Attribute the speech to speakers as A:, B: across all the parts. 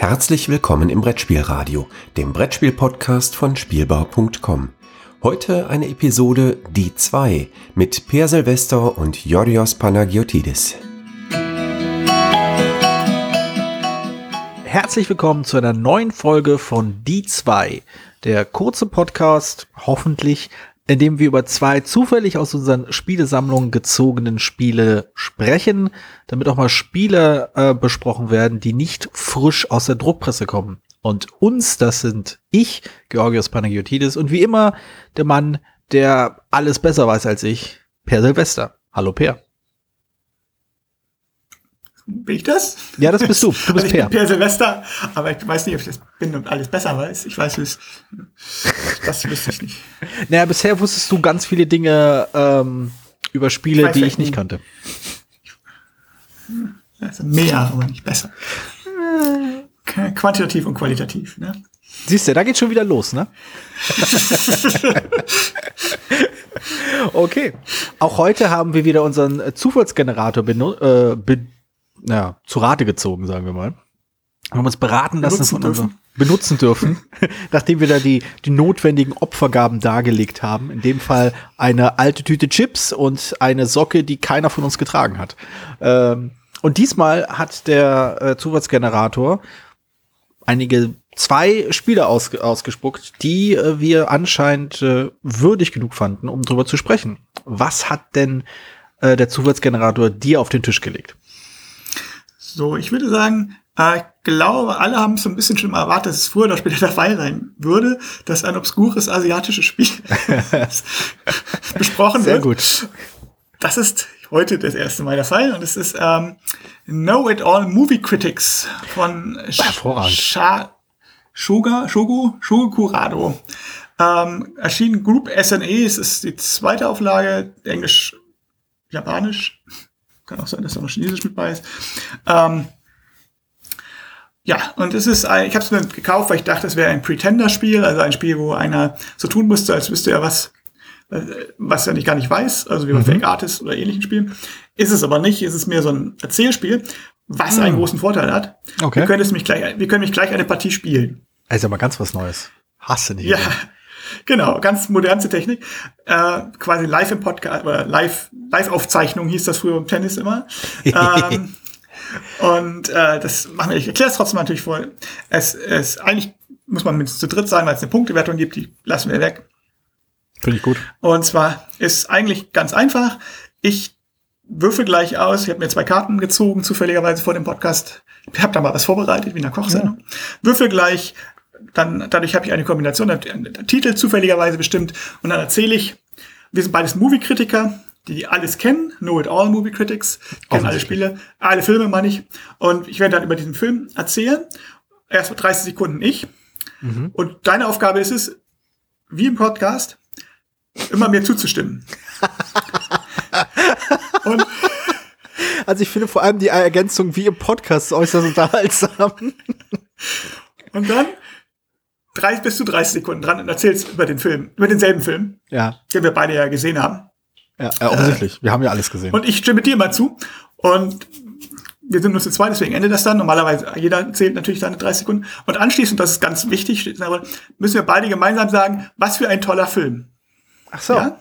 A: Herzlich willkommen im Brettspielradio, dem Brettspiel-Podcast von Spielbau.com. Heute eine Episode Die 2 mit Per Silvester und Yorios Panagiotidis.
B: Herzlich willkommen zu einer neuen Folge von Die 2, der kurze Podcast, hoffentlich in dem wir über zwei zufällig aus unseren Spielesammlungen gezogenen Spiele sprechen, damit auch mal Spiele äh, besprochen werden, die nicht frisch aus der Druckpresse kommen. Und uns, das sind ich, Georgios Panagiotidis, und wie immer der Mann, der alles besser weiß als ich, Per Silvester. Hallo Per.
C: Bin ich das?
B: Ja, das bist du. Du bist
C: also ich
B: Per.
C: Per Silvester, aber ich weiß nicht, ob ich das bin und alles besser weiß. Ich weiß es. Das wüsste ich nicht.
B: Naja, bisher wusstest du ganz viele Dinge ähm, über Spiele,
C: weiß
B: die ich nicht kannte.
C: Also mehr, aber nicht besser. Quantitativ und qualitativ. Ne?
B: Siehst du, da geht schon wieder los, ne? okay. Auch heute haben wir wieder unseren Zufallsgenerator benu äh, be ja, zu Rate gezogen, sagen wir mal. Wir haben uns beraten lassen
C: Benutzen
B: von unserem benutzen dürfen, nachdem wir da die, die notwendigen Opfergaben dargelegt haben. In dem Fall eine alte Tüte Chips und eine Socke, die keiner von uns getragen hat. Ähm, und diesmal hat der äh, Zufallsgenerator einige zwei Spiele aus, ausgespuckt, die äh, wir anscheinend äh, würdig genug fanden, um drüber zu sprechen. Was hat denn äh, der Zufallsgenerator dir auf den Tisch gelegt?
C: So, ich würde sagen, äh, ich glaube, alle haben so ein bisschen schon mal erwartet, dass es früher oder später der Fall sein würde, dass ein obskures asiatisches Spiel besprochen
B: Sehr
C: wird.
B: gut.
C: Das ist heute das erste Mal der Fall und es ist ähm, Know It All Movie Critics von. Sha Shoga, Shogo, Shogo Kurado. Ähm, erschienen Group SNE, es ist die zweite Auflage, Englisch, Japanisch, kann auch sein, dass da noch Chinesisch mit bei ist. Ähm, ja, und es ist, ein, ich habe es mir gekauft, weil ich dachte, es wäre ein Pretender-Spiel, also ein Spiel, wo einer so tun müsste, als wüsste er was, was er nicht gar nicht weiß, also wie bei Fake Artist oder ähnlichen Spielen. Ist es aber nicht, ist es mehr so ein Erzählspiel, was einen großen Vorteil hat.
B: Okay.
C: Wir können es mich gleich, wir können mich gleich eine Partie spielen.
B: Also mal ganz was Neues. Hasse nicht.
C: Ja, genau, ganz modernste Technik. Äh, quasi live im Podcast, oder live, Live-Aufzeichnung hieß das früher im Tennis immer. ähm, und äh, das machen wir, ich erkläre es trotzdem natürlich vor. Es es eigentlich muss man mindestens zu dritt sein, weil es eine Punktewertung gibt, die lassen wir weg.
B: Finde ich gut.
C: Und zwar ist eigentlich ganz einfach. Ich würfel gleich aus. Ich habe mir zwei Karten gezogen, zufälligerweise vor dem Podcast. Ich habe da mal was vorbereitet, wie in einer Kochsendung. Würfel gleich. Dann, dadurch habe ich eine Kombination, der, der Titel zufälligerweise bestimmt. Und dann erzähle ich, wir sind beides Movie-Kritiker, die alles kennen. Know it all Movie Critics. Kennen alle Spiele, alle Filme meine ich. Und ich werde dann über diesen Film erzählen. Erst 30 Sekunden ich. Und deine Aufgabe ist es, wie im Podcast, immer mir zuzustimmen. Und
B: Also ich finde vor allem die Ergänzung wie im Podcast äußerst unterhaltsam.
C: Und dann 30 bis zu 30 Sekunden dran und erzählst über den Film, über denselben Film,
B: Ja,
C: den wir beide ja gesehen haben.
B: ja, ja offensichtlich. Wir haben ja alles gesehen.
C: Und ich stimme dir mal zu. Und wir sind nur zu zweit, deswegen endet das dann. Normalerweise, jeder zählt natürlich seine 30 Sekunden. Und anschließend, das ist ganz wichtig, müssen wir beide gemeinsam sagen, was für ein toller Film.
B: Ach so.
C: Ja?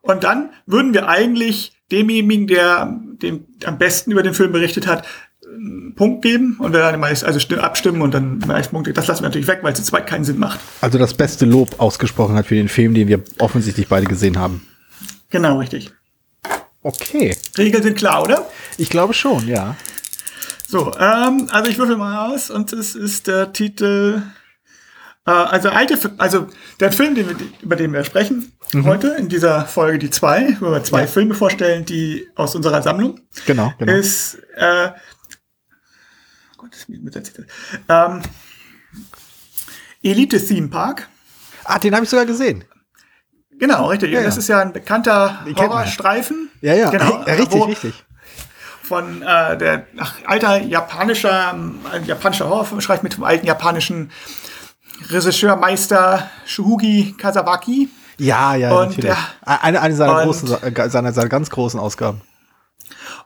C: Und dann würden wir eigentlich demjenigen, der dem am besten über den Film berichtet hat, einen Punkt geben und wir dann meist also stimm- abstimmen und dann meist Punkte. Das lassen wir natürlich weg, weil es zu zweit keinen Sinn macht.
B: Also das beste Lob ausgesprochen hat für den Film, den wir offensichtlich beide gesehen haben.
C: Genau, richtig.
B: Okay.
C: Regeln sind klar, oder?
B: Ich glaube schon, ja.
C: So, ähm, also ich würfel mal aus und es ist der Titel. Äh, also alte, also der Film, den wir, über den wir sprechen heute in dieser Folge die zwei, wo wir zwei
B: Ja.
C: Filme vorstellen, die aus unserer Sammlung
B: Genau, genau.
C: ist. Äh, das mit Titel. Ähm, Elite Theme Park.
B: ah, den habe ich sogar gesehen.
C: Genau, richtig.
B: Ja,
C: das
B: ja.
C: ist ja ein bekannter. Horrorstreifen.
B: Ja, ja.
C: Genau.
B: Richtig, richtig.
C: von äh, der ach, alter japanischer ein japanischer Horrorfilm schreibt mit dem alten japanischen Regisseurmeister Shuhugi Kazawaki.
B: Ja, ja,
C: Und,
B: natürlich.
C: ja.
B: Eine, eine seiner, großen, äh, seiner, seiner ganz großen Ausgaben.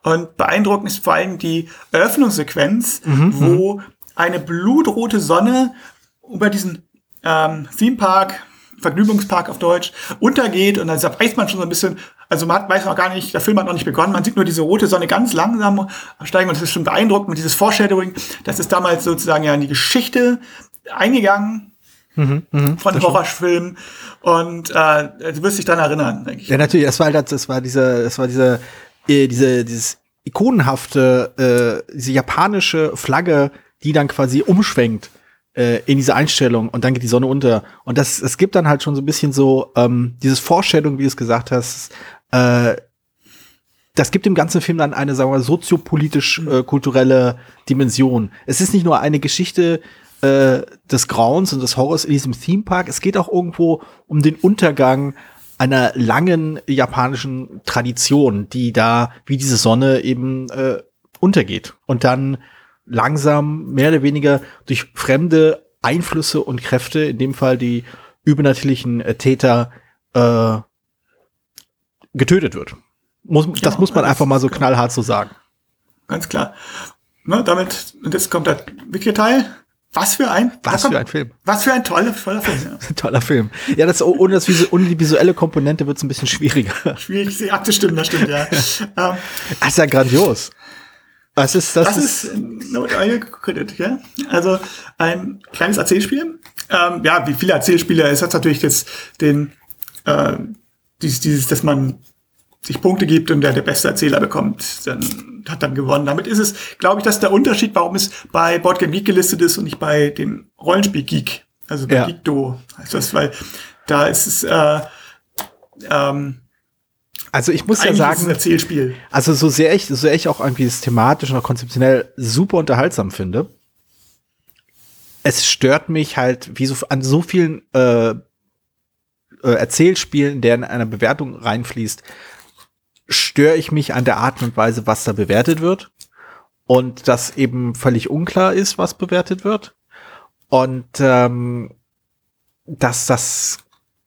C: Und beeindruckend ist vor allem die Eröffnungssequenz, wo eine blutrote Sonne über diesen ähm, Theme Park, Vergnügungspark auf Deutsch, untergeht. Und dann weiß man schon so ein bisschen, also man hat, weiß man gar nicht, der Film hat noch nicht begonnen, man sieht nur diese rote Sonne ganz langsam steigen. Und das ist schon beeindruckend und dieses Foreshadowing, das ist damals sozusagen ja in die Geschichte eingegangen mhm, mh, von Horrorfilmen. Und äh, du wirst dich daran erinnern,
B: denke ich. Ja, natürlich, das war das, das war diese, das war diese, äh, diese, dieses ikonenhafte, äh, diese japanische Flagge, die dann quasi umschwenkt äh, in diese Einstellung und dann geht die Sonne unter. Und das, es gibt dann halt schon so ein bisschen so ähm, dieses Vorstellung, wie du es gesagt hast, äh, das gibt dem ganzen Film dann eine, sagen wir, soziopolitisch-kulturelle äh, Dimension. Es ist nicht nur eine Geschichte äh, des Grauens und des Horrors in diesem Theme Park, es geht auch irgendwo um den Untergang einer langen japanischen Tradition, die da wie diese Sonne eben äh, untergeht und dann langsam mehr oder weniger durch fremde Einflüsse und Kräfte, in dem Fall die übernatürlichen äh, Täter, äh, getötet wird. Muss, genau, das muss man einfach mal so knallhart so sagen.
C: Ganz klar. Ne, damit, und jetzt kommt der Wiki-Teil. Was für ein,
B: was für ein Film.
C: Was für ein toller, toller Film. Ja.
B: toller Film. Ja, das, ohne, das, ohne die visuelle Komponente wird es ein bisschen schwieriger.
C: Schwierig, sie abzustimmen, das stimmt, ja.
B: ähm, das ist ja grandios.
C: Was ist das? Das ist, ist No Credit, ja. Also ein kleines Erzählspiel. Ähm, ja, wie viele Erzählspiele, es hat natürlich jetzt den, äh, dieses, dieses, dass man sich Punkte gibt und der der beste Erzähler bekommt, dann hat dann gewonnen. Damit ist es, glaube ich, das ist der Unterschied, warum es bei Boardgame Geek gelistet ist und nicht bei dem Rollenspiel Geek, also bei ja. Geekdo heißt das, weil da ist es äh, ähm,
B: also ich muss ja sagen,
C: Erzählspiel.
B: also so sehr ich, so sehr ich auch irgendwie das thematisch und konzeptionell super unterhaltsam finde, es stört mich halt, wie so an so vielen äh, äh, Erzählspielen, der in einer Bewertung reinfließt, störe ich mich an der Art und Weise, was da bewertet wird. Und dass eben völlig unklar ist, was bewertet wird. Und ähm, dass das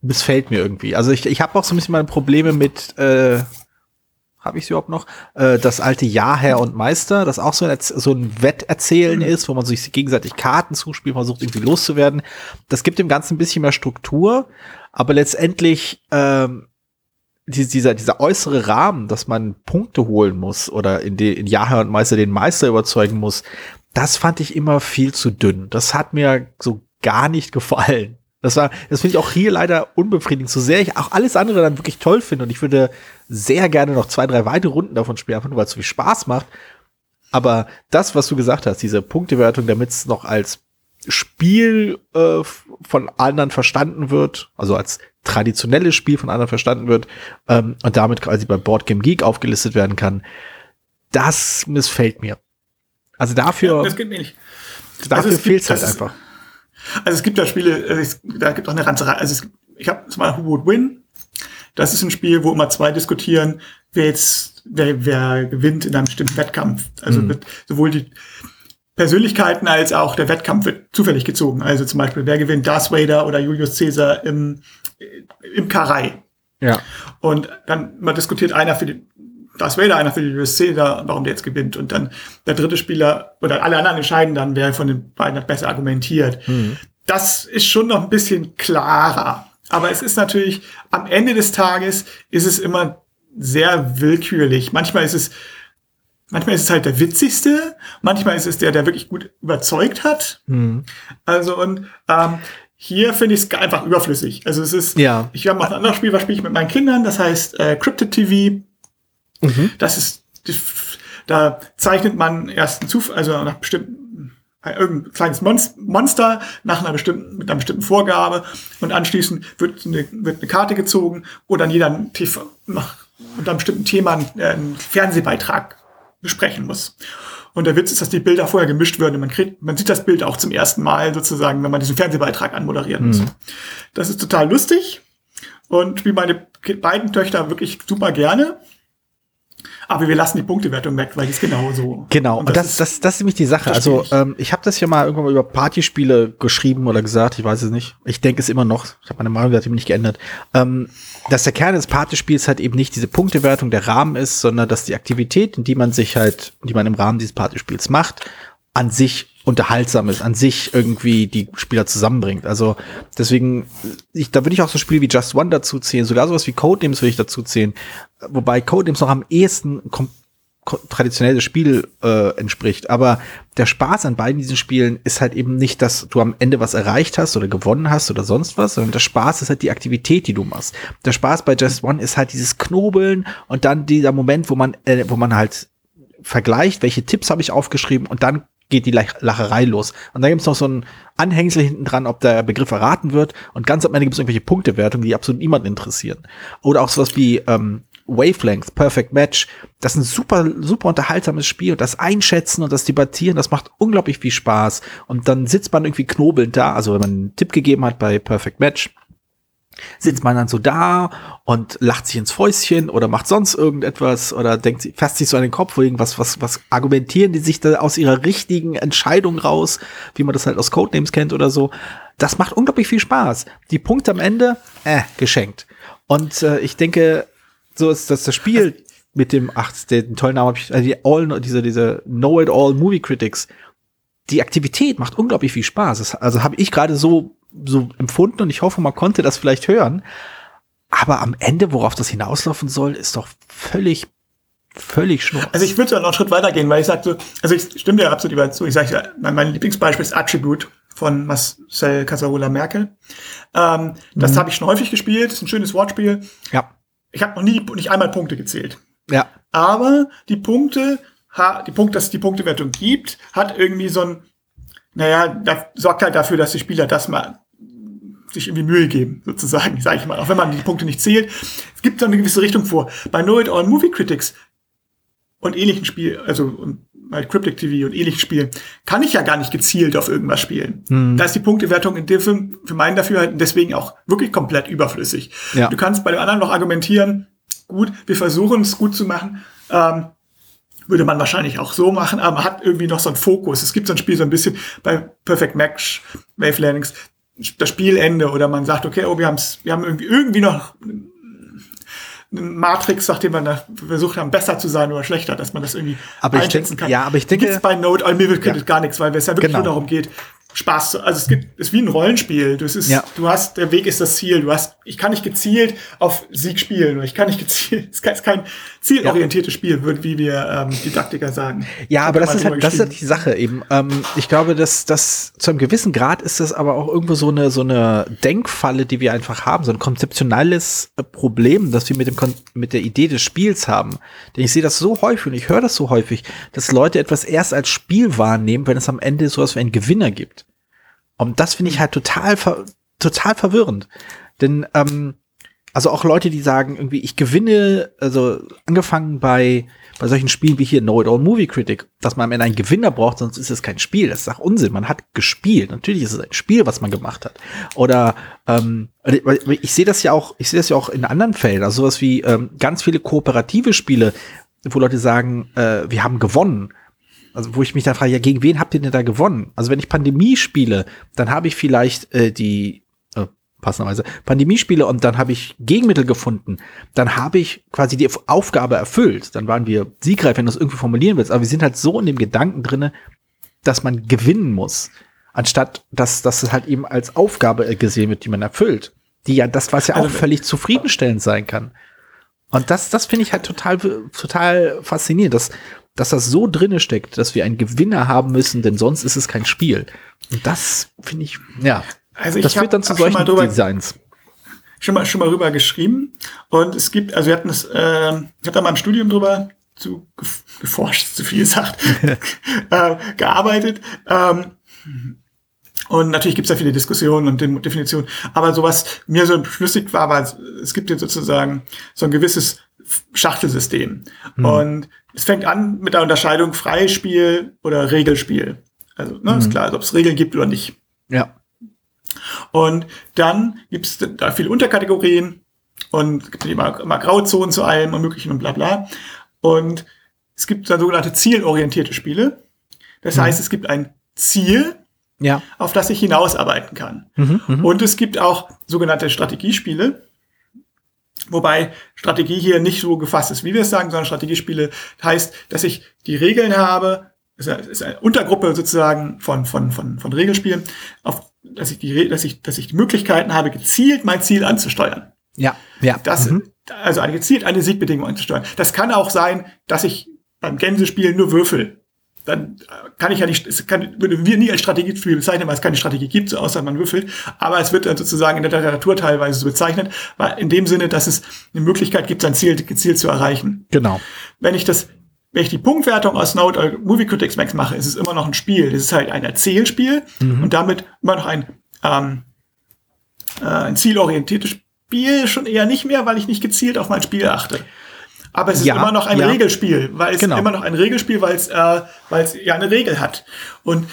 B: missfällt mir irgendwie. Also ich, ich habe auch so ein bisschen meine Probleme mit, äh, habe ich sie überhaupt noch? Äh, das alte Ja, Herr und Meister, das auch so ein, so ein Wetterzählen mhm. ist, wo man sich gegenseitig Karten zuspielt, versucht irgendwie loszuwerden. Das gibt dem Ganzen ein bisschen mehr Struktur, aber letztendlich ähm, dieser, dieser äußere Rahmen, dass man Punkte holen muss oder in, die, in Jahr und Meister den Meister überzeugen muss, das fand ich immer viel zu dünn. Das hat mir so gar nicht gefallen. Das war, das finde ich auch hier leider unbefriedigend. So sehr ich auch alles andere dann wirklich toll finde und ich würde sehr gerne noch zwei, drei weitere Runden davon spielen, einfach nur weil es so viel Spaß macht. Aber das, was du gesagt hast, diese Punktewertung, damit es noch als Spiel äh, von anderen verstanden wird, also als traditionelles Spiel von anderen verstanden wird ähm, und damit quasi bei Board Game Geek aufgelistet werden kann, das missfällt mir. Also dafür, ja,
C: das geht mir nicht.
B: dafür also fehlt es halt einfach.
C: Also es gibt da Spiele, also da gibt auch eine ganze Reihe. Also es, ich habe mal Who Would Win. Das ist ein Spiel, wo immer zwei diskutieren, wer jetzt, wer, wer gewinnt in einem bestimmten Wettkampf. Also mhm. sowohl die Persönlichkeiten als auch der Wettkampf wird zufällig gezogen. Also zum Beispiel, wer gewinnt Darth Vader oder Julius Caesar im, im Karei.
B: Ja.
C: Und dann man diskutiert einer für die, Darth Vader, einer für Julius Caesar, warum der jetzt gewinnt. Und dann der dritte Spieler oder alle anderen entscheiden dann, wer von den beiden hat besser argumentiert. Mhm. Das ist schon noch ein bisschen klarer. Aber es ist natürlich, am Ende des Tages ist es immer sehr willkürlich. Manchmal ist es Manchmal ist es halt der witzigste, manchmal ist es der, der wirklich gut überzeugt hat. Mhm. Also und ähm, hier finde ich es einfach überflüssig. Also es ist,
B: ja.
C: ich habe mal ein anderes Spiel, was spiele ich mit meinen Kindern, das heißt äh, Cryptid TV. Mhm. Das ist, da zeichnet man erst einen Zufall, also nach bestimmten äh, irgendein kleines Monster nach einer bestimmten, mit einer bestimmten Vorgabe und anschließend wird eine, wird eine Karte gezogen, wo dann jeder TV, nach, unter einem bestimmten Thema einen, äh, einen Fernsehbeitrag besprechen muss. Und der Witz ist, dass die Bilder vorher gemischt werden. Man kriegt, man sieht das Bild auch zum ersten Mal sozusagen, wenn man diesen Fernsehbeitrag anmoderieren muss. Mhm. Das ist total lustig und spiele meine beiden Töchter wirklich super gerne. Aber wir lassen die Punktewertung weg, weil die ist genau so.
B: Genau, und das, das, das, das ist nämlich die Sache. Also ähm, ich habe das ja mal irgendwann mal über Partyspiele geschrieben oder gesagt, ich weiß es nicht. Ich denke es immer noch. Ich habe meine Meinung dazu nicht geändert. Ähm, dass der Kern des Partyspiels halt eben nicht diese Punktewertung der Rahmen ist, sondern dass die Aktivitäten, die man sich halt, die man im Rahmen dieses Partyspiels macht, an sich Unterhaltsames an sich irgendwie die Spieler zusammenbringt. Also deswegen, ich, da würde ich auch so Spiele wie Just One dazu zählen, sogar sowas wie Codenames würde ich dazu zählen. Wobei Codenames noch am ehesten traditionelles Spiel äh, entspricht. Aber der Spaß an beiden diesen Spielen ist halt eben nicht, dass du am Ende was erreicht hast oder gewonnen hast oder sonst was, sondern der Spaß ist halt die Aktivität, die du machst. Der Spaß bei Just One ist halt dieses Knobeln und dann dieser Moment, wo man, äh, wo man halt vergleicht, welche Tipps habe ich aufgeschrieben und dann geht die Lacherei los. Und dann gibt's noch so ein Anhängsel hinten dran, ob der Begriff erraten wird. Und ganz am Ende gibt's irgendwelche Punktewertungen, die absolut niemanden interessieren. Oder auch sowas wie ähm, Wavelength, Perfect Match. Das ist ein super, super unterhaltsames Spiel. Und das Einschätzen und das Debattieren, das macht unglaublich viel Spaß. Und dann sitzt man irgendwie knobelnd da. Also wenn man einen Tipp gegeben hat bei Perfect Match, sitzt man dann so da und lacht sich ins Fäustchen oder macht sonst irgendetwas oder denkt, fasst sich so an den Kopf, wo irgendwas, was, was argumentieren die sich da aus ihrer richtigen Entscheidung raus, wie man das halt aus Codenames kennt oder so. Das macht unglaublich viel Spaß. Die Punkte am Ende, äh, geschenkt. Und äh, ich denke, so ist das das Spiel mit dem, ach, den tollen Namen habe ich, also die All, diese, diese Know-It-All Movie Critics. Die Aktivität macht unglaublich viel Spaß. Das, also habe ich gerade so so empfunden und ich hoffe, man konnte das vielleicht hören. Aber am Ende, worauf das hinauslaufen soll, ist doch völlig, völlig schnurz.
C: Also ich würde noch einen Schritt weitergehen, weil ich sage so, also ich stimme dir absolut über zu. Ich sage, mein, mein Lieblingsbeispiel ist Attribute von Marcel Casarola Merkel. Ähm, das mhm. habe ich schon häufig gespielt, ist ein schönes Wortspiel.
B: Ja.
C: Ich habe noch nie, nicht einmal Punkte gezählt.
B: Ja.
C: Aber die Punkte, die Punkte, dass es die Punktewertung gibt, hat irgendwie so ein, naja, da sorgt halt dafür, dass die Spieler das mal sich irgendwie Mühe geben, sozusagen, sage ich mal, auch wenn man die Punkte nicht zählt. Es gibt da eine gewisse Richtung vor. Bei Know It All Movie Critics und ähnlichen Spielen, also und bei Cryptic TV und ähnlichen Spielen, kann ich ja gar nicht gezielt auf irgendwas spielen. Hm. Da ist die Punktewertung in dem Film für meinen Dafürhalten deswegen auch wirklich komplett überflüssig. Ja. Du kannst bei dem anderen noch argumentieren, gut, wir versuchen es gut zu machen, ähm, würde man wahrscheinlich auch so machen, aber man hat irgendwie noch so einen Fokus. Es gibt so ein Spiel so ein bisschen bei Perfect Match, Wave Landings, das Spielende oder man sagt, okay, oh, wir, haben's, wir haben irgendwie, irgendwie noch eine Matrix, nachdem da versucht haben, besser zu sein oder schlechter, dass man das irgendwie
B: aber einschätzen
C: denk, kann.
B: Ja, aber ich denke,
C: Gibt's bei Node Unlimited ja. gar nichts, weil es ja wirklich genau. nur darum geht, Spaß also es gibt, es ist wie ein Rollenspiel. Du, es ist, ja. du hast, der Weg ist das Ziel. Du hast, ich kann nicht gezielt auf Sieg spielen ich kann nicht gezielt, es ist kein zielorientiertes ja. Spiel, wird, wie wir ähm, Didaktiker sagen.
B: Ja, aber das ist halt, das ist halt die Sache eben. Ähm, ich glaube, dass das zu einem gewissen Grad ist das aber auch irgendwo so eine, so eine Denkfalle, die wir einfach haben, so ein konzeptionelles Problem, das wir mit dem, mit der Idee des Spiels haben. Denn ich sehe das so häufig und ich höre das so häufig, dass Leute etwas erst als Spiel wahrnehmen, wenn es am Ende sowas wie einen Gewinner gibt. Und das finde ich halt total, total verwirrend. Denn, ähm, also auch Leute, die sagen, irgendwie, ich gewinne, also angefangen bei, bei solchen Spielen wie hier Know It All Movie Critic, dass man am Ende einen Gewinner braucht, sonst ist es kein Spiel. Das ist auch Unsinn. Man hat gespielt. Natürlich ist es ein Spiel, was man gemacht hat. Oder ähm, ich sehe das ja auch, ich sehe das ja auch in anderen Fällen. Also sowas wie ähm, ganz viele kooperative Spiele, wo Leute sagen, äh, wir haben gewonnen. Also wo ich mich dann frage, ja, gegen wen habt ihr denn da gewonnen? Also wenn ich Pandemie spiele, dann habe ich vielleicht äh, die äh, passenderweise Pandemie spiele und dann habe ich Gegenmittel gefunden, dann habe ich quasi die Aufgabe erfüllt. Dann waren wir siegreich, wenn du es irgendwie formulieren willst. Aber wir sind halt so in dem Gedanken drinne, dass man gewinnen muss, anstatt dass, dass es halt eben als Aufgabe gesehen wird, die man erfüllt. Die ja, das was ja auch also, völlig zufriedenstellend sein kann. Und das, das finde ich halt total, total faszinierend, dass, dass das so drinne steckt, dass wir einen Gewinner haben müssen, denn sonst ist es kein Spiel. Und das finde ich, ja,
C: also ich das führt dann zu solchen drüber, Designs. Schon mal, schon mal rüber geschrieben. Und es gibt, also wir hatten es, äh, ich habe da mal im Studium drüber zu geforscht, zu viel gesagt, äh, gearbeitet. Ähm, und natürlich gibt es da viele Diskussionen und Definitionen. Aber so was mir so schlüssig war, war, es gibt jetzt sozusagen so ein gewisses Schachtelsystem. Mhm. Und es fängt an mit der Unterscheidung Freispiel oder Regelspiel. Also, ne, mhm. ist klar, also ob es Regeln gibt oder nicht.
B: Ja.
C: Und dann gibt es da viele Unterkategorien und es gibt immer, immer Grauzonen zu allem und möglichen und bla bla. Und es gibt dann sogenannte zielorientierte Spiele. Das mhm. heißt, es gibt ein Ziel,
B: ja.
C: auf das ich hinausarbeiten kann.
B: Mhm, mh.
C: Und es gibt auch sogenannte Strategiespiele, Wobei Strategie hier nicht so gefasst ist, wie wir es sagen, sondern Strategiespiele heißt, dass ich die Regeln habe, ist eine, ist eine Untergruppe sozusagen von, von, von, von Regelspielen, auf, dass ich die, dass ich, dass ich die Möglichkeiten habe, gezielt mein Ziel anzusteuern.
B: Ja, ja.
C: Das,
B: mhm.
C: also gezielt eine Siegbedingung anzusteuern. Das kann auch sein, dass ich beim Gänsespiel nur würfel. Dann kann ich ja nicht, es kann, würden wir nie als Strategiespiel bezeichnen, weil es keine Strategie gibt, so außer man würfelt. Aber es wird dann sozusagen in der Literatur teilweise so bezeichnet, weil in dem Sinne, dass es eine Möglichkeit gibt, sein Ziel gezielt zu erreichen.
B: Genau.
C: Wenn ich das wenn ich die Punktwertung aus Note oder Movie Critics Max mache, ist es immer noch ein Spiel. Das ist halt ein Erzählspiel mhm. und damit immer noch ein, ähm, äh, ein zielorientiertes Spiel, schon eher nicht mehr, weil ich nicht gezielt auf mein Spiel achte. Aber es ist ja, immer noch ein ja. Regelspiel, weil es genau. immer noch ein Regelspiel, weil es, äh, weil es ja eine Regel hat. Und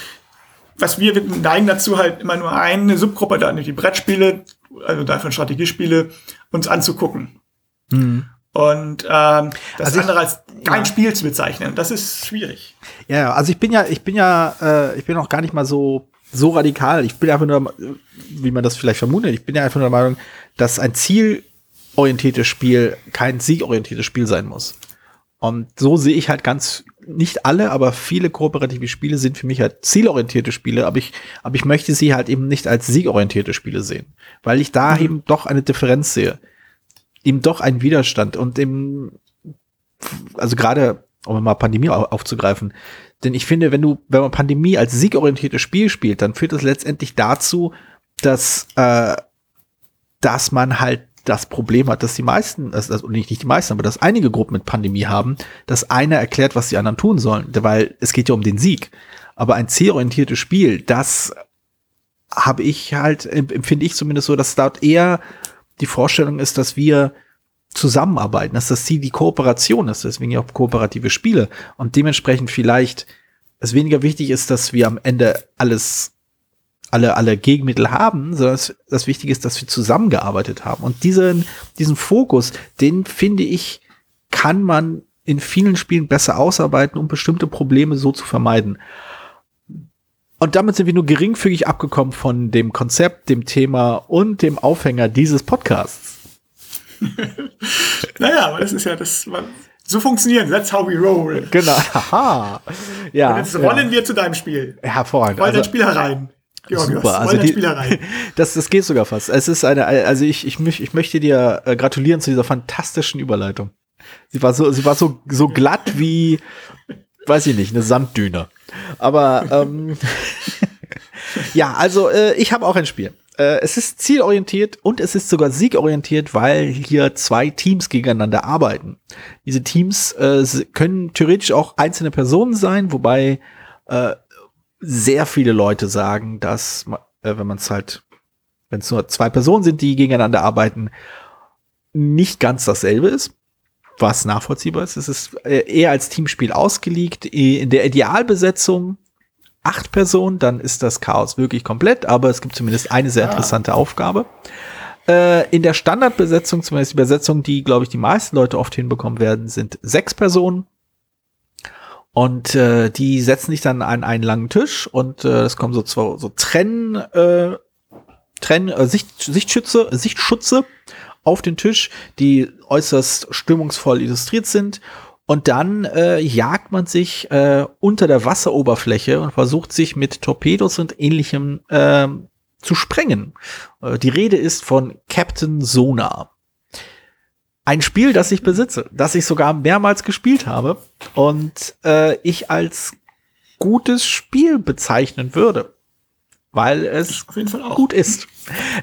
C: was wir neigen dazu halt immer nur eine Subgruppe, dann die Brettspiele, also davon Strategiespiele, uns anzugucken. Mhm. Und ähm, das also andere als kein ja. Spiel zu bezeichnen, das ist schwierig.
B: Ja, also ich bin ja, ich bin ja, äh, ich bin auch gar nicht mal so so radikal. Ich bin einfach nur, wie man das vielleicht vermutet, ich bin ja einfach nur der Meinung, dass ein zielorientiertes Spiel kein siegorientiertes Spiel sein muss. Und so sehe ich halt ganz, nicht alle, aber viele kooperative Spiele sind für mich halt zielorientierte Spiele, aber ich, aber ich möchte sie halt eben nicht als siegorientierte Spiele sehen, weil ich da mhm. eben doch eine Differenz sehe ihm doch ein Widerstand und im, also gerade, um mal Pandemie aufzugreifen, denn ich finde, wenn du, wenn man Pandemie als siegorientiertes Spiel spielt, dann führt das letztendlich dazu, dass, äh, dass man halt das Problem hat, dass die meisten, also nicht, nicht die meisten, aber dass einige Gruppen mit Pandemie haben, dass einer erklärt, was die anderen tun sollen, weil es geht ja um den Sieg. Aber ein zielorientiertes Spiel, das habe ich halt, empfinde ich zumindest so, dass dort eher die Vorstellung ist, dass wir zusammenarbeiten, dass das Ziel die Kooperation ist, deswegen ja auch kooperative Spiele und dementsprechend vielleicht es weniger wichtig ist, dass wir am Ende alles alle alle Gegenmittel haben, sondern das, das Wichtige ist, dass wir zusammengearbeitet haben und diesen diesen Fokus, den finde ich, kann man in vielen Spielen besser ausarbeiten, um bestimmte Probleme so zu vermeiden. Und damit sind wir nur geringfügig abgekommen von dem Konzept, dem Thema und dem Aufhänger dieses Podcasts.
C: naja, aber das ist ja das. Man, so funktionieren. That's how we roll.
B: Genau. Haha. Ja.
C: Und jetzt rollen ja. wir zu deinem Spiel.
B: Hervorragend.
C: Rollen also, Spiel herein.
B: Georgios, super. Also die, das, das geht sogar fast. Es ist eine, also ich, ich, ich möchte dir äh, gratulieren zu dieser fantastischen Überleitung. Sie war so, sie war so, so glatt wie, weiß ich nicht, eine Sanddüne. Aber ähm, ja, also äh, ich habe auch ein Spiel. Äh, es ist zielorientiert und es ist sogar siegorientiert, weil hier zwei Teams gegeneinander arbeiten. Diese Teams äh, können theoretisch auch einzelne Personen sein, wobei äh, sehr viele Leute sagen, dass äh, wenn man es halt, wenn es nur zwei Personen sind, die gegeneinander arbeiten, nicht ganz dasselbe ist was nachvollziehbar ist. Es ist äh, eher als Teamspiel ausgelegt. In der Idealbesetzung acht Personen, dann ist das Chaos wirklich komplett, aber es gibt zumindest eine sehr ah. interessante Aufgabe. Äh, in der Standardbesetzung, zumindest die Besetzung, die, glaube ich, die meisten Leute oft hinbekommen werden, sind sechs Personen. Und äh, die setzen sich dann an einen langen Tisch und äh, es kommen so zwei so Trenn, äh, Trenn, äh, Sicht, Sichtschütze, Sichtschutze auf den Tisch, die äußerst stimmungsvoll illustriert sind. Und dann äh, jagt man sich äh, unter der Wasseroberfläche und versucht sich mit Torpedos und ähnlichem äh, zu sprengen. Äh, die Rede ist von Captain Sonar. Ein Spiel, das ich besitze, das ich sogar mehrmals gespielt habe und äh, ich als gutes Spiel bezeichnen würde weil es gut ist.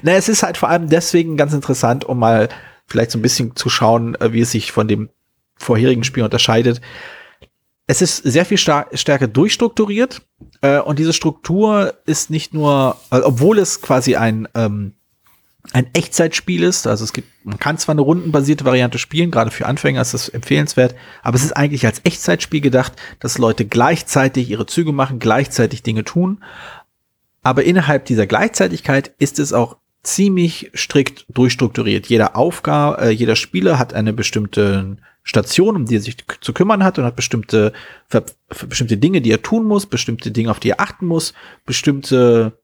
B: Na, es ist halt vor allem deswegen ganz interessant, um mal vielleicht so ein bisschen zu schauen, äh, wie es sich von dem vorherigen Spiel unterscheidet. Es ist sehr viel stärker durchstrukturiert äh, und diese Struktur ist nicht nur, äh, obwohl es quasi ein ähm, ein Echtzeitspiel ist, also es gibt, man kann zwar eine rundenbasierte Variante spielen, gerade für Anfänger ist das empfehlenswert, aber es ist eigentlich als Echtzeitspiel gedacht, dass Leute gleichzeitig ihre Züge machen, gleichzeitig Dinge tun aber innerhalb dieser Gleichzeitigkeit ist es auch ziemlich strikt durchstrukturiert. Jeder Aufgabe, äh, jeder Spieler hat eine bestimmte Station, um die er sich zu kümmern hat und hat bestimmte, für, für bestimmte Dinge, die er tun muss, bestimmte Dinge, auf die er achten muss, bestimmte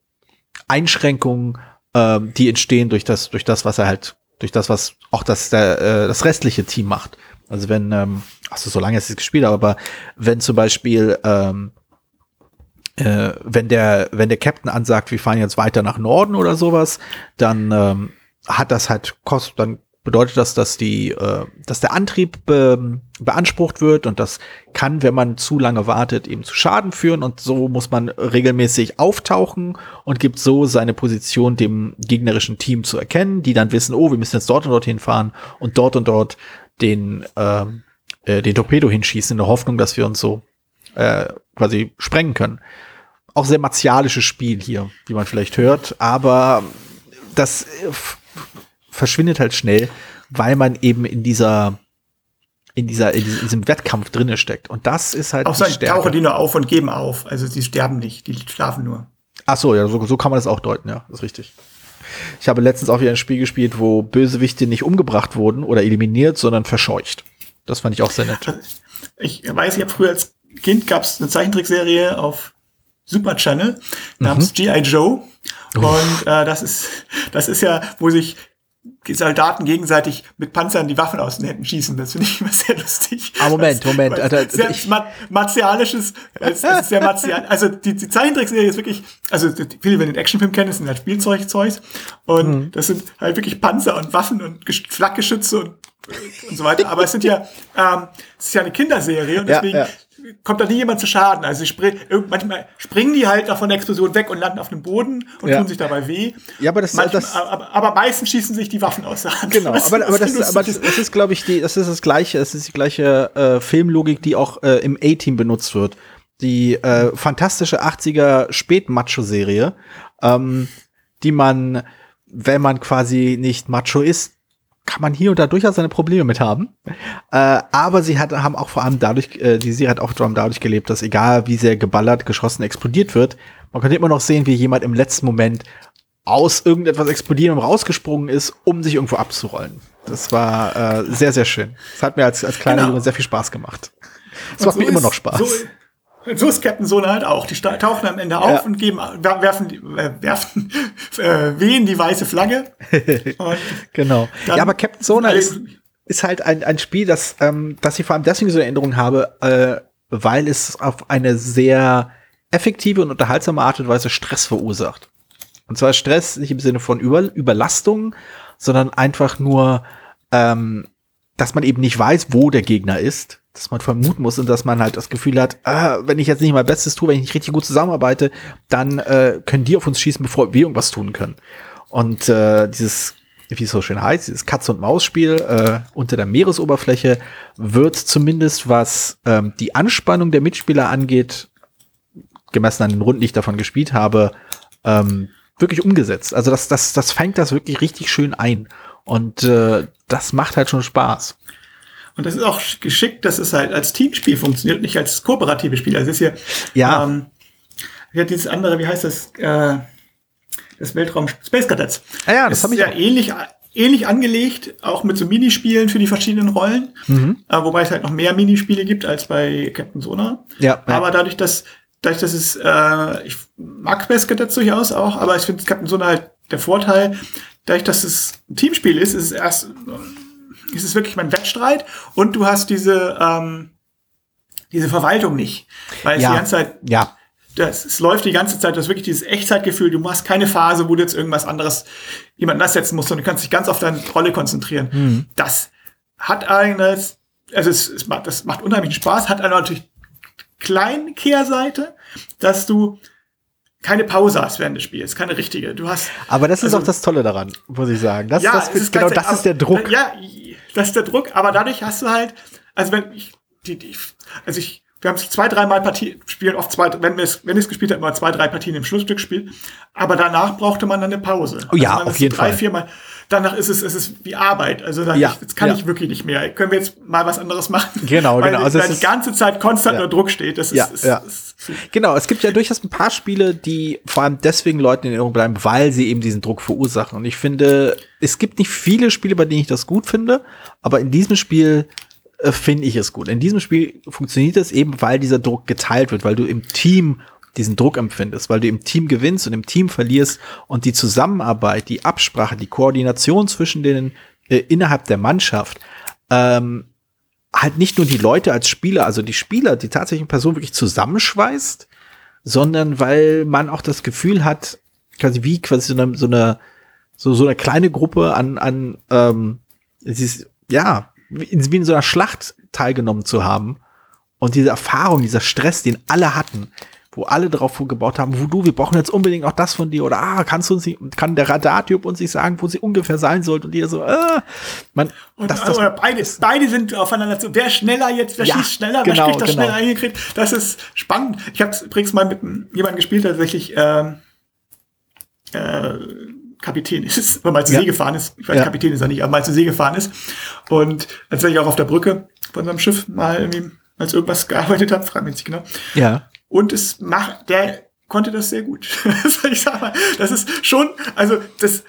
B: Einschränkungen, äh, die entstehen durch das, durch das, was er halt, durch das, was auch das, der, äh, das restliche Team macht. Also wenn, ähm, also so lange ist es gespielt, aber wenn zum Beispiel ähm, äh, wenn der, wenn der Captain ansagt, wir fahren jetzt weiter nach Norden oder sowas, dann ähm, hat das halt kost, dann bedeutet das, dass die, äh, dass der Antrieb be, beansprucht wird und das kann, wenn man zu lange wartet, eben zu Schaden führen und so muss man regelmäßig auftauchen und gibt so seine Position dem gegnerischen Team zu erkennen, die dann wissen, oh, wir müssen jetzt dort und dorthin fahren und dort und dort den, äh, äh, den Torpedo hinschießen in der Hoffnung, dass wir uns so äh, quasi sprengen können. Auch sehr martialisches Spiel hier, wie man vielleicht hört, aber das äh, verschwindet halt schnell, weil man eben in dieser in dieser in diesem Wettkampf drinne steckt und das ist halt
C: auch so tauchen die nur auf und geben auf, also sie sterben nicht, die schlafen nur.
B: Ach so, ja, so, so kann man das auch deuten, ja, ist richtig. Ich habe letztens auch wieder ein Spiel gespielt, wo Bösewichte nicht umgebracht wurden oder eliminiert, sondern verscheucht. Das fand ich auch sehr nett.
C: Ich weiß, ich habe früher als Kind gab es eine Zeichentrickserie auf Super Channel namens mhm. G.I. Joe. Und äh, das ist das ist ja, wo sich Soldaten gegenseitig mit Panzern die Waffen aus den Händen schießen. Das finde ich immer sehr lustig.
B: Ah, Moment, Moment.
C: Alter, sehr ich, martialisches, es, es ist sehr martial. Also die, die Zeichentrickserie ist wirklich, also viele, wenn den Actionfilm kennen, das sind halt Spielzeugzeug. Und mhm. das sind halt wirklich Panzer und Waffen und Flakgeschütze und, und so weiter. Aber es sind ja, ähm, es ist ja eine Kinderserie und deswegen ja, ja kommt da nie jemand zu Schaden. Also spring, manchmal springen die halt von der Explosion weg und landen auf dem Boden und ja. tun sich dabei weh.
B: Ja, aber das, manchmal, das
C: aber, aber, meistens schießen sich die Waffen aus der Hand.
B: Genau, aber, aber, das, aber das, das ist, glaube ich, die, das ist das gleiche, es ist die gleiche äh, Filmlogik, die auch äh, im A-Team benutzt wird. Die äh, fantastische 80er Spät-Macho-Serie, ähm, die man, wenn man quasi nicht Macho ist, kann man hier und da durchaus seine Probleme mit haben. Äh, aber sie hat, haben auch vor allem dadurch, äh, die Serie hat auch vor allem dadurch gelebt, dass egal wie sehr geballert, geschossen, explodiert wird, man konnte immer noch sehen, wie jemand im letzten Moment aus irgendetwas explodieren und rausgesprungen ist, um sich irgendwo abzurollen. Das war äh, sehr, sehr schön. Das hat mir als, als kleiner genau. Junge sehr viel Spaß gemacht. Es macht so mir immer noch Spaß.
C: So, so ist Captain Sohn halt auch. Die tauchen am Ende auf ja. und geben, werfen, äh, werfen äh, wehen die weiße Flagge.
B: genau. Ja, aber Captain Sona ist, ist halt ein, ein Spiel, das, ähm, das ich vor allem deswegen so in Erinnerung habe, äh, weil es auf eine sehr effektive und unterhaltsame Art und Weise Stress verursacht. Und zwar Stress nicht im Sinne von Über Überlastung, sondern einfach nur, ähm, dass man eben nicht weiß, wo der Gegner ist dass man vermuten muss und dass man halt das Gefühl hat, ah, wenn ich jetzt nicht mein Bestes tue, wenn ich nicht richtig gut zusammenarbeite, dann äh, können die auf uns schießen, bevor wir irgendwas tun können. Und äh, dieses, wie es so schön heißt, dieses Katz- und Maus-Spiel äh, unter der Meeresoberfläche wird zumindest, was ähm, die Anspannung der Mitspieler angeht, gemessen an den Runden, die ich davon gespielt habe, ähm, wirklich umgesetzt. Also das, das, das fängt das wirklich richtig schön ein. Und äh, das macht halt schon Spaß.
C: Und das ist auch geschickt, dass es halt als Teamspiel funktioniert, nicht als kooperatives Spiel. Also es ist hier,
B: ja. Ähm,
C: ja, dieses andere, wie heißt das? Äh, das Weltraum Space Cadets.
B: Ah ja, das habe ich
C: ja ähnlich ähnlich angelegt, auch mit so Minispielen für die verschiedenen Rollen, mhm. äh, wobei es halt noch mehr Minispiele gibt als bei Captain Sona.
B: Ja.
C: Aber dadurch, dass dadurch, dass es äh, ich mag Space Cadets durchaus auch, aber ich finde Captain Sona halt der Vorteil, dadurch, dass es ein Teamspiel ist, ist es erst ist es wirklich mein Wettstreit und du hast diese, ähm, diese Verwaltung nicht. Weil es
B: ja.
C: die ganze Zeit,
B: ja.
C: das, es läuft die ganze Zeit, du hast wirklich dieses Echtzeitgefühl, du machst keine Phase, wo du jetzt irgendwas anderes jemanden nachsetzen musst, sondern du kannst dich ganz auf deine Rolle konzentrieren. Mhm. Das hat eines, also es, es macht, das macht unheimlichen Spaß, hat eine natürlich kleine Kehrseite, dass du keine Pause hast während des Spiels, keine richtige. Du hast.
B: Aber das ist also, auch das Tolle daran, muss ich sagen. Das,
C: ja,
B: das, ist genau das ist der Druck.
C: Ja, das ist der Druck, aber dadurch hast du halt, also wenn ich, die, die, also ich, wir haben zwei, dreimal Partien, spielen oft zwei, wenn wir es, wenn es gespielt hat, mal zwei, drei Partien im Schlussstück gespielt. Aber danach brauchte man dann eine Pause.
B: Oh ja, also auf jeden
C: drei,
B: Fall.
C: Viermal. Danach ist es, ist es wie Arbeit. Also ja, ich, jetzt kann ja. ich wirklich nicht mehr. Können wir jetzt mal was anderes machen?
B: Genau,
C: weil,
B: genau.
C: Also weil die ganze Zeit konstant ja. unter Druck steht. Das ist,
B: ja,
C: ist,
B: ja. Ist, genau, es gibt ja durchaus ein paar Spiele, die vor allem deswegen Leuten in Erinnerung bleiben, weil sie eben diesen Druck verursachen. Und ich finde, es gibt nicht viele Spiele, bei denen ich das gut finde, aber in diesem Spiel äh, finde ich es gut. In diesem Spiel funktioniert es eben, weil dieser Druck geteilt wird, weil du im Team diesen Druck empfindest, weil du im Team gewinnst und im Team verlierst und die Zusammenarbeit, die Absprache, die Koordination zwischen denen äh, innerhalb der Mannschaft ähm, halt nicht nur die Leute als Spieler, also die Spieler, die tatsächlichen Personen wirklich zusammenschweißt, sondern weil man auch das Gefühl hat, quasi wie quasi so eine, so eine, so, so eine kleine Gruppe an, an ähm, es ist, ja, wie wie in so einer Schlacht teilgenommen zu haben. Und diese Erfahrung, dieser Stress, den alle hatten, wo alle darauf gebaut haben, wo du, wir brauchen jetzt unbedingt auch das von dir oder ah, kannst du uns nicht, kann der Radartyp uns nicht sagen, wo sie ungefähr sein sollte und die so, äh, man,
C: Und,
B: das, das,
C: oder beide, beide sind aufeinander zu. Wer schneller jetzt, wer
B: Ja,
C: schießt schneller,
B: genau,
C: wer kriegt das
B: genau.
C: schneller eingekriegt. Das ist spannend. Ich habe übrigens mal mit jemandem gespielt, der tatsächlich ähm, äh, Kapitän ist, weil mal zur
B: Ja.
C: See gefahren ist. Ich weiß,
B: Ja.
C: Kapitän ist er nicht, aber mal zur See gefahren ist. Und tatsächlich auch auf der Brücke von seinem Schiff mal irgendwie als irgendwas gearbeitet hat, frag mich nicht genau.
B: ja,
C: Und es macht, der konnte das sehr gut. Ich sag mal, das ist schon, also das,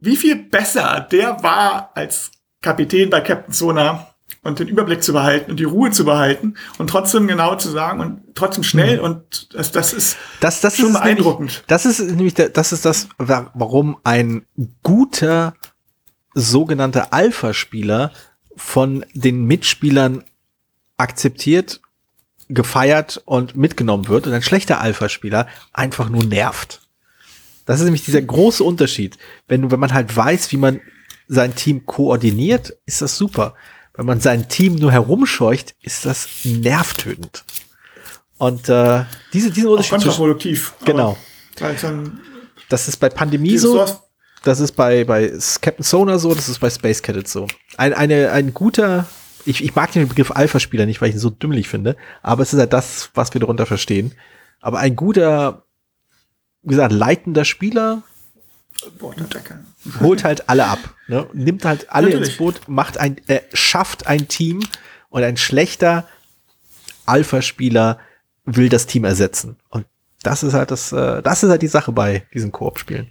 C: wie viel besser der war als Kapitän bei Captain Sonar und den Überblick zu behalten und die Ruhe zu behalten und trotzdem genau zu sagen und trotzdem schnell und das, das ist
B: das, das
C: schon
B: ist nämlich-
C: beeindruckend.
B: Das ist nämlich, der, das ist das, wa- warum ein guter sogenannter Alpha-Spieler von den Mitspielern akzeptiert, gefeiert und mitgenommen wird und ein schlechter Alpha-Spieler einfach nur nervt. Das ist nämlich dieser große Unterschied. Wenn, wenn man halt weiß, wie man sein Team koordiniert, ist das super. Wenn man sein Team nur herumscheucht, ist das nervtötend. Und äh, diese, diesen
C: Auch
B: Unterschied zwischen,
C: kontraproduktiv.
B: Genau.
C: Dann
B: das ist bei Pandemie so, das ist bei, bei Captain Sonar so, das ist bei Space Cadets so. Ein, eine, ein guter, ich, ich mag den Begriff Alpha-Spieler nicht, weil ich ihn so dümmlich finde, aber es ist halt das, was wir darunter verstehen. Aber ein guter, wie gesagt, leitender Spieler holt halt alle ab, ne? nimmt halt alle
C: Natürlich.
B: ins Boot, macht ein, äh, schafft ein Team und ein schlechter Alpha-Spieler will das Team ersetzen. Und das ist halt das, äh, das ist halt die Sache bei diesen Koop-Spielen.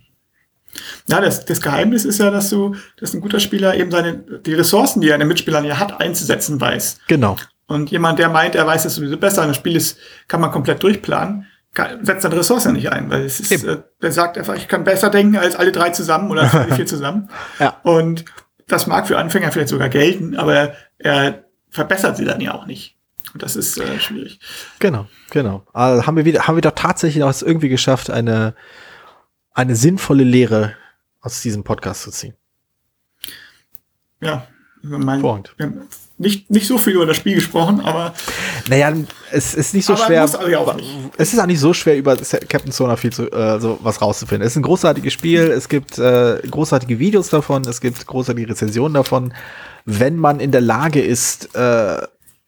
C: Ja, das, das Geheimnis ist ja, dass du, dass ein guter Spieler eben seine, die Ressourcen, die er in den Mitspielern ja hat, einzusetzen weiß.
B: Genau.
C: Und jemand, der meint, er weiß es sowieso besser, das Spiel ist, kann man komplett durchplanen, kann, setzt seine Ressourcen nicht ein, weil es ist,
B: Eben.
C: äh, der sagt einfach, ich kann besser denken als alle drei zusammen oder alle vier zusammen.
B: Ja.
C: Und das mag für Anfänger vielleicht sogar gelten, aber er verbessert sie dann ja auch nicht. Und das ist äh, schwierig.
B: Genau, genau. Also haben wir wieder, haben wir doch tatsächlich auch es irgendwie geschafft, eine, eine sinnvolle Lehre aus diesem Podcast zu ziehen.
C: Ja. Mein, haben nicht, nicht so viel über das Spiel gesprochen, aber
B: Naja, es ist nicht so schwer.
C: also nicht.
B: Es ist auch nicht so schwer, über Captain Sonar viel zu, äh, so was rauszufinden. Es ist ein großartiges Spiel, es gibt äh, großartige Videos davon, es gibt großartige Rezensionen davon. Wenn man in der Lage ist, äh,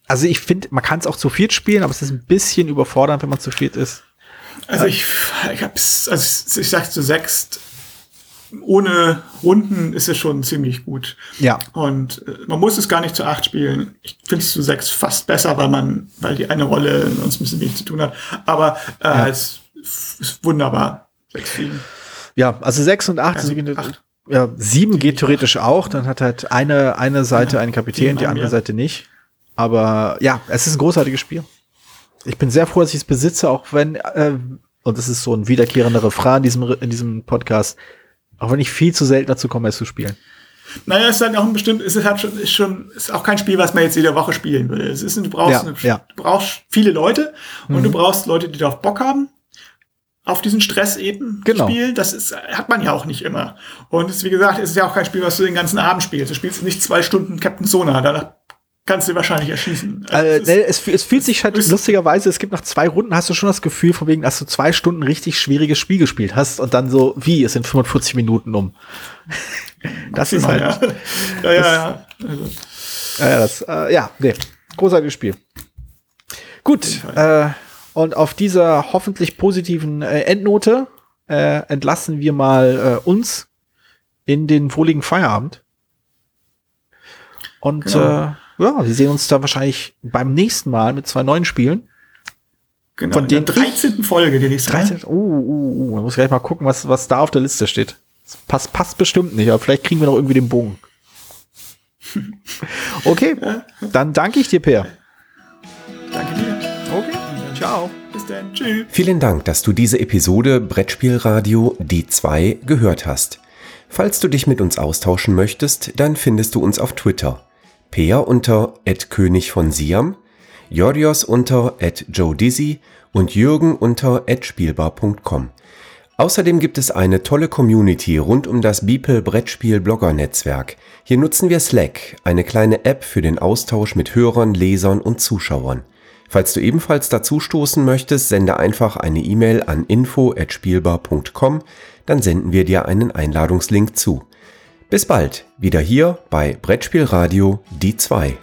B: also ich finde, man kann es auch zu viert spielen, aber es ist ein bisschen überfordernd, wenn man zu viert ist.
C: Also ich, ich hab's, also ich sag zu sechst, ohne Runden ist es schon ziemlich gut.
B: Ja.
C: Und äh, man muss es gar nicht zu acht spielen. Ich finde es zu sechs fast besser, weil man, weil die eine Rolle uns ein bisschen wenig zu tun hat. Aber äh, es ist wunderbar. Sechs, sieben.
B: Ja, also sechs und acht,
C: Also
B: sieben,
C: acht.
B: ja, sieben geht theoretisch auch. Dann hat halt eine, eine Seite einen Kapitän, die
C: an
B: andere. Seite nicht. Aber ja, es ist ein großartiges Spiel. Ich bin sehr froh, dass ich es besitze, auch wenn, äh, und das ist so ein wiederkehrender Refrain in diesem, in diesem Podcast, auch wenn ich viel zu selten dazu komme, es zu spielen.
C: Naja, es ist halt auch ein bestimmt, es ist halt schon, ist schon, ist auch kein Spiel, was man jetzt jede Woche spielen will. Es ist, du brauchst,
B: Ja,
C: eine,
B: ja.
C: du brauchst viele Leute und
B: Mhm.
C: du brauchst Leute, die darauf Bock haben. Auf diesen Stress eben
B: Genau.
C: Spiel, das ist, hat man ja auch nicht immer. Und es, wie gesagt, es ist ja auch kein Spiel, was du den ganzen Abend spielst. Du spielst nicht zwei Stunden Captain Sonar, danach kannst du wahrscheinlich erschießen. Also
B: Äh,
C: es
B: es, fühlt sich halt lustigerweise, es gibt nach zwei Runden, hast du schon das Gefühl, von wegen, dass du zwei Stunden richtig schwieriges Spiel gespielt hast und dann so, wie, es sind 45 Minuten um. Das ist halt,
C: ja, ja, ja, ja. Also,
B: Ja, ja, das, äh, ja, nee, großartiges Spiel. Gut, äh, und auf dieser hoffentlich positiven äh, Endnote äh, entlassen wir mal äh, uns in den wohligen Feierabend. Und
C: Genau.
B: äh, ja, wir sehen uns da wahrscheinlich beim nächsten Mal mit zwei neuen Spielen.
C: genau,
B: Von ich-
C: 13. Folge, die nächste.
B: 13. Uh, uh, uh, man muss gleich mal gucken, was, was da auf der Liste steht. Das passt, passt bestimmt nicht, aber vielleicht kriegen wir noch irgendwie den Bogen. Okay, dann danke ich dir, Per.
C: Danke dir.
B: Okay, ciao.
C: Bis dann. Tschüss.
A: Vielen Dank, dass du diese Episode Brettspielradio Die 2 gehört hast. Falls du dich mit uns austauschen möchtest, dann findest du uns auf Twitter. Peer unter König von Siam, Jorios unter @joe_dizzy und Jürgen unter @spielbar.com. Außerdem gibt es eine tolle Community rund um das Beeple Brettspiel Blogger Netzwerk. Hier nutzen wir Slack, eine kleine App für den Austausch mit Hörern, Lesern und Zuschauern. Falls du ebenfalls dazu stoßen möchtest, sende einfach eine E-Mail an info@spielbar.com, dann senden wir dir einen Einladungslink zu. Bis bald, wieder hier bei Brettspielradio die 2.